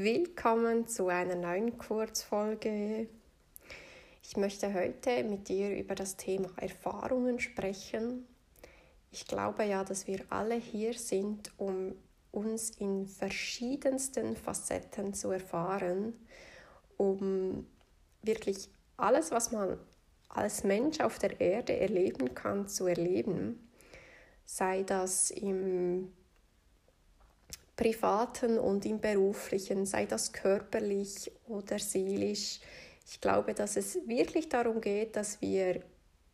Willkommen zu einer neuen Kurzfolge. Ich möchte heute mit dir über das Thema Erfahrungen sprechen. Ich glaube ja, dass wir alle hier sind, um uns in verschiedensten Facetten zu erfahren, um wirklich alles, was man als Mensch auf der Erde erleben kann, zu erleben. Sei das im privaten und im beruflichen, sei das körperlich oder seelisch. Ich glaube, dass es wirklich darum geht, dass wir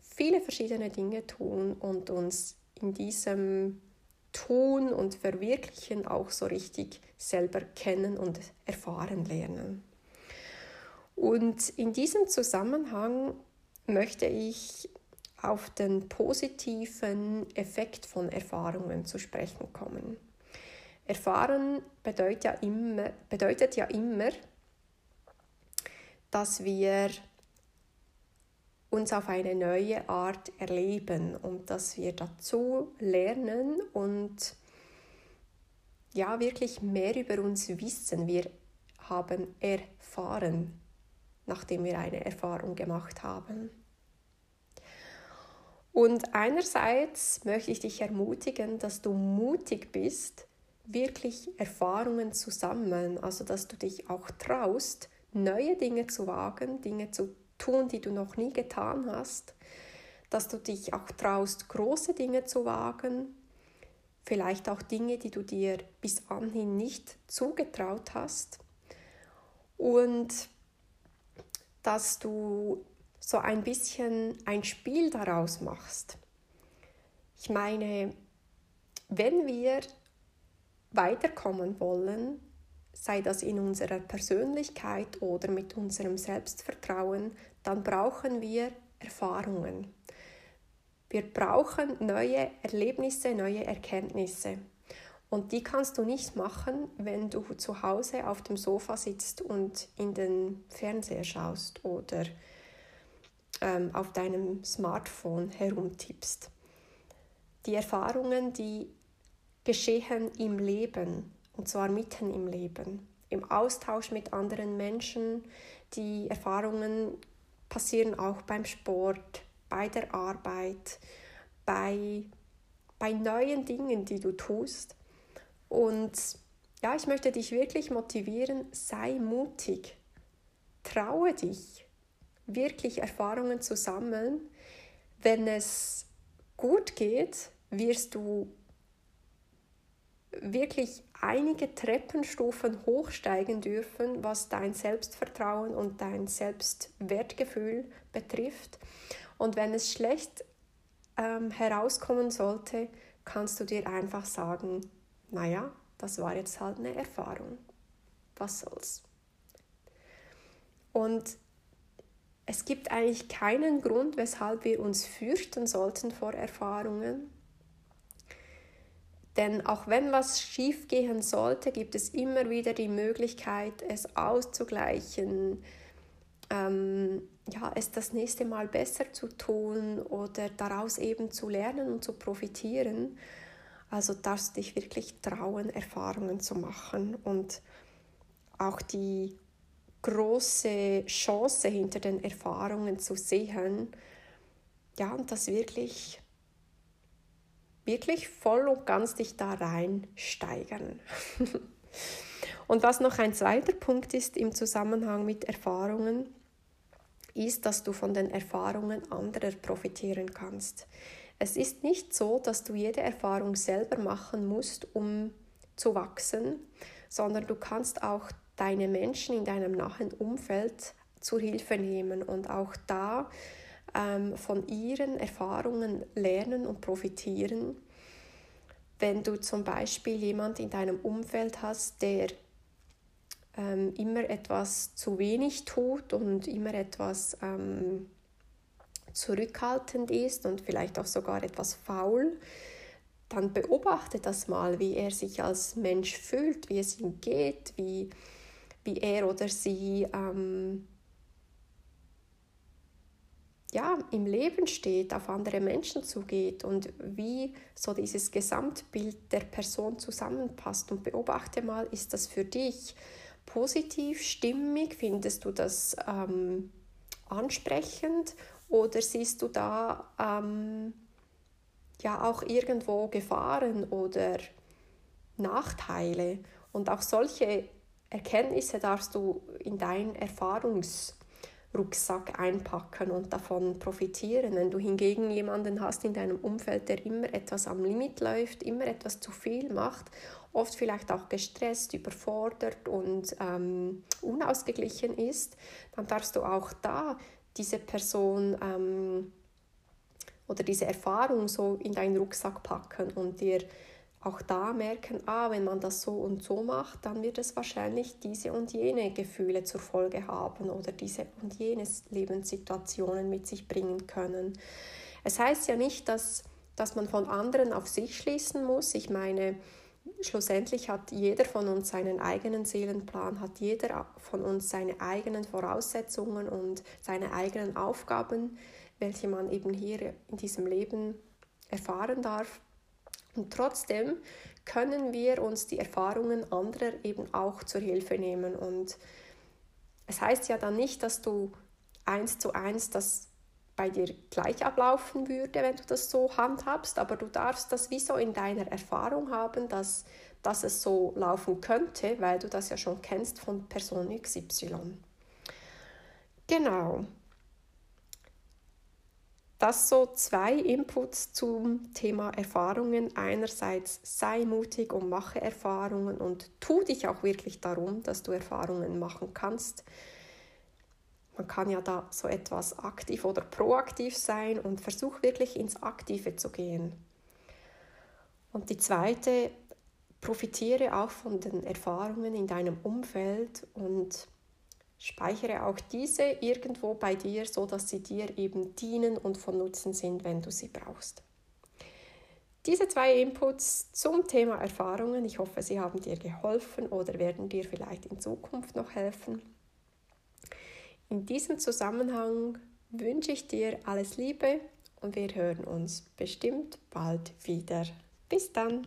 viele verschiedene Dinge tun und uns in diesem Tun und Verwirklichen auch so richtig selber kennen und erfahren lernen. Und in diesem Zusammenhang möchte ich auf den positiven Effekt von Erfahrungen zu sprechen kommen. Erfahren bedeutet ja immer, bedeutet ja immer dass wir uns auf eine neue Art erleben und dass wir dazu lernen und ja wirklich mehr über uns wissen. Wir haben erfahren, nachdem wir eine Erfahrung gemacht haben. Und einerseits möchte ich dich ermutigen, dass du mutig bist, wirklich Erfahrungen zu sammeln, also dass du dich auch traust, neue Dinge zu wagen, Dinge zu tun, die du noch nie getan hast, dass du dich auch traust, große Dinge zu wagen, vielleicht auch Dinge, die du dir bis anhin nicht zugetraut hast. Und dass du so ein bisschen ein Spiel daraus machst. Ich meine, wenn wir weiterkommen wollen, sei das in unserer Persönlichkeit oder mit unserem Selbstvertrauen, dann brauchen wir Erfahrungen. Wir brauchen neue Erlebnisse, neue Erkenntnisse. Und die kannst du nicht machen, wenn du zu Hause auf dem Sofa sitzt und in den Fernseher schaust oder ähm, auf deinem Smartphone herumtippst. Die Erfahrungen, die geschehen im Leben und zwar mitten im Leben, im Austausch mit anderen Menschen. Die Erfahrungen passieren auch beim Sport, bei der Arbeit, bei, bei neuen Dingen, die du tust. Und ja, ich möchte dich wirklich motivieren, sei mutig, traue dich, wirklich Erfahrungen zu sammeln. Wenn es gut geht, wirst du wirklich einige Treppenstufen hochsteigen dürfen, was dein Selbstvertrauen und dein Selbstwertgefühl betrifft. Und wenn es schlecht ähm, herauskommen sollte, kannst du dir einfach sagen, naja, das war jetzt halt eine Erfahrung. Was soll's? Und es gibt eigentlich keinen Grund, weshalb wir uns fürchten sollten vor Erfahrungen. Denn auch wenn was schief gehen sollte, gibt es immer wieder die Möglichkeit, es auszugleichen, ähm, ja, es das nächste Mal besser zu tun oder daraus eben zu lernen und zu profitieren. Also darfst dich wirklich trauen, Erfahrungen zu machen und auch die große Chance hinter den Erfahrungen zu sehen, ja, und das wirklich wirklich voll und ganz dich da reinsteigern. und was noch ein zweiter Punkt ist im Zusammenhang mit Erfahrungen, ist, dass du von den Erfahrungen anderer profitieren kannst. Es ist nicht so, dass du jede Erfahrung selber machen musst, um zu wachsen, sondern du kannst auch deine Menschen in deinem nahen Umfeld zur Hilfe nehmen und auch da ähm, von ihren Erfahrungen lernen und profitieren. Wenn du zum Beispiel jemand in deinem Umfeld hast, der ähm, immer etwas zu wenig tut und immer etwas ähm, zurückhaltend ist und vielleicht auch sogar etwas faul, dann beobachte das mal, wie er sich als Mensch fühlt, wie es ihm geht, wie, wie er oder sie ähm, ja, im Leben steht, auf andere Menschen zugeht und wie so dieses Gesamtbild der Person zusammenpasst. Und beobachte mal, ist das für dich positiv, stimmig? Findest du das ähm, ansprechend oder siehst du da ähm, ja auch irgendwo Gefahren oder Nachteile? Und auch solche Erkenntnisse darfst du in dein Erfahrungs Rucksack einpacken und davon profitieren. Wenn du hingegen jemanden hast in deinem Umfeld, der immer etwas am Limit läuft, immer etwas zu viel macht, oft vielleicht auch gestresst, überfordert und ähm, unausgeglichen ist, dann darfst du auch da diese Person ähm, oder diese Erfahrung so in deinen Rucksack packen und dir auch da merken, ah, wenn man das so und so macht, dann wird es wahrscheinlich diese und jene Gefühle zur Folge haben oder diese und jene Lebenssituationen mit sich bringen können. Es heißt ja nicht, dass, dass man von anderen auf sich schließen muss. Ich meine, schlussendlich hat jeder von uns seinen eigenen Seelenplan, hat jeder von uns seine eigenen Voraussetzungen und seine eigenen Aufgaben, welche man eben hier in diesem Leben erfahren darf. Und trotzdem können wir uns die Erfahrungen anderer eben auch zur Hilfe nehmen. Und es heißt ja dann nicht, dass du eins zu eins das bei dir gleich ablaufen würde, wenn du das so handhabst, aber du darfst das wie so in deiner Erfahrung haben, dass, dass es so laufen könnte, weil du das ja schon kennst von Person XY. Genau. Das so zwei Inputs zum Thema Erfahrungen. Einerseits sei mutig und mache Erfahrungen und tu dich auch wirklich darum, dass du Erfahrungen machen kannst. Man kann ja da so etwas aktiv oder proaktiv sein und versuch wirklich ins Aktive zu gehen. Und die zweite, profitiere auch von den Erfahrungen in deinem Umfeld und Speichere auch diese irgendwo bei dir, so dass sie dir eben dienen und von Nutzen sind, wenn du sie brauchst. Diese zwei Inputs zum Thema Erfahrungen, ich hoffe, sie haben dir geholfen oder werden dir vielleicht in Zukunft noch helfen. In diesem Zusammenhang wünsche ich dir alles Liebe und wir hören uns bestimmt bald wieder. Bis dann!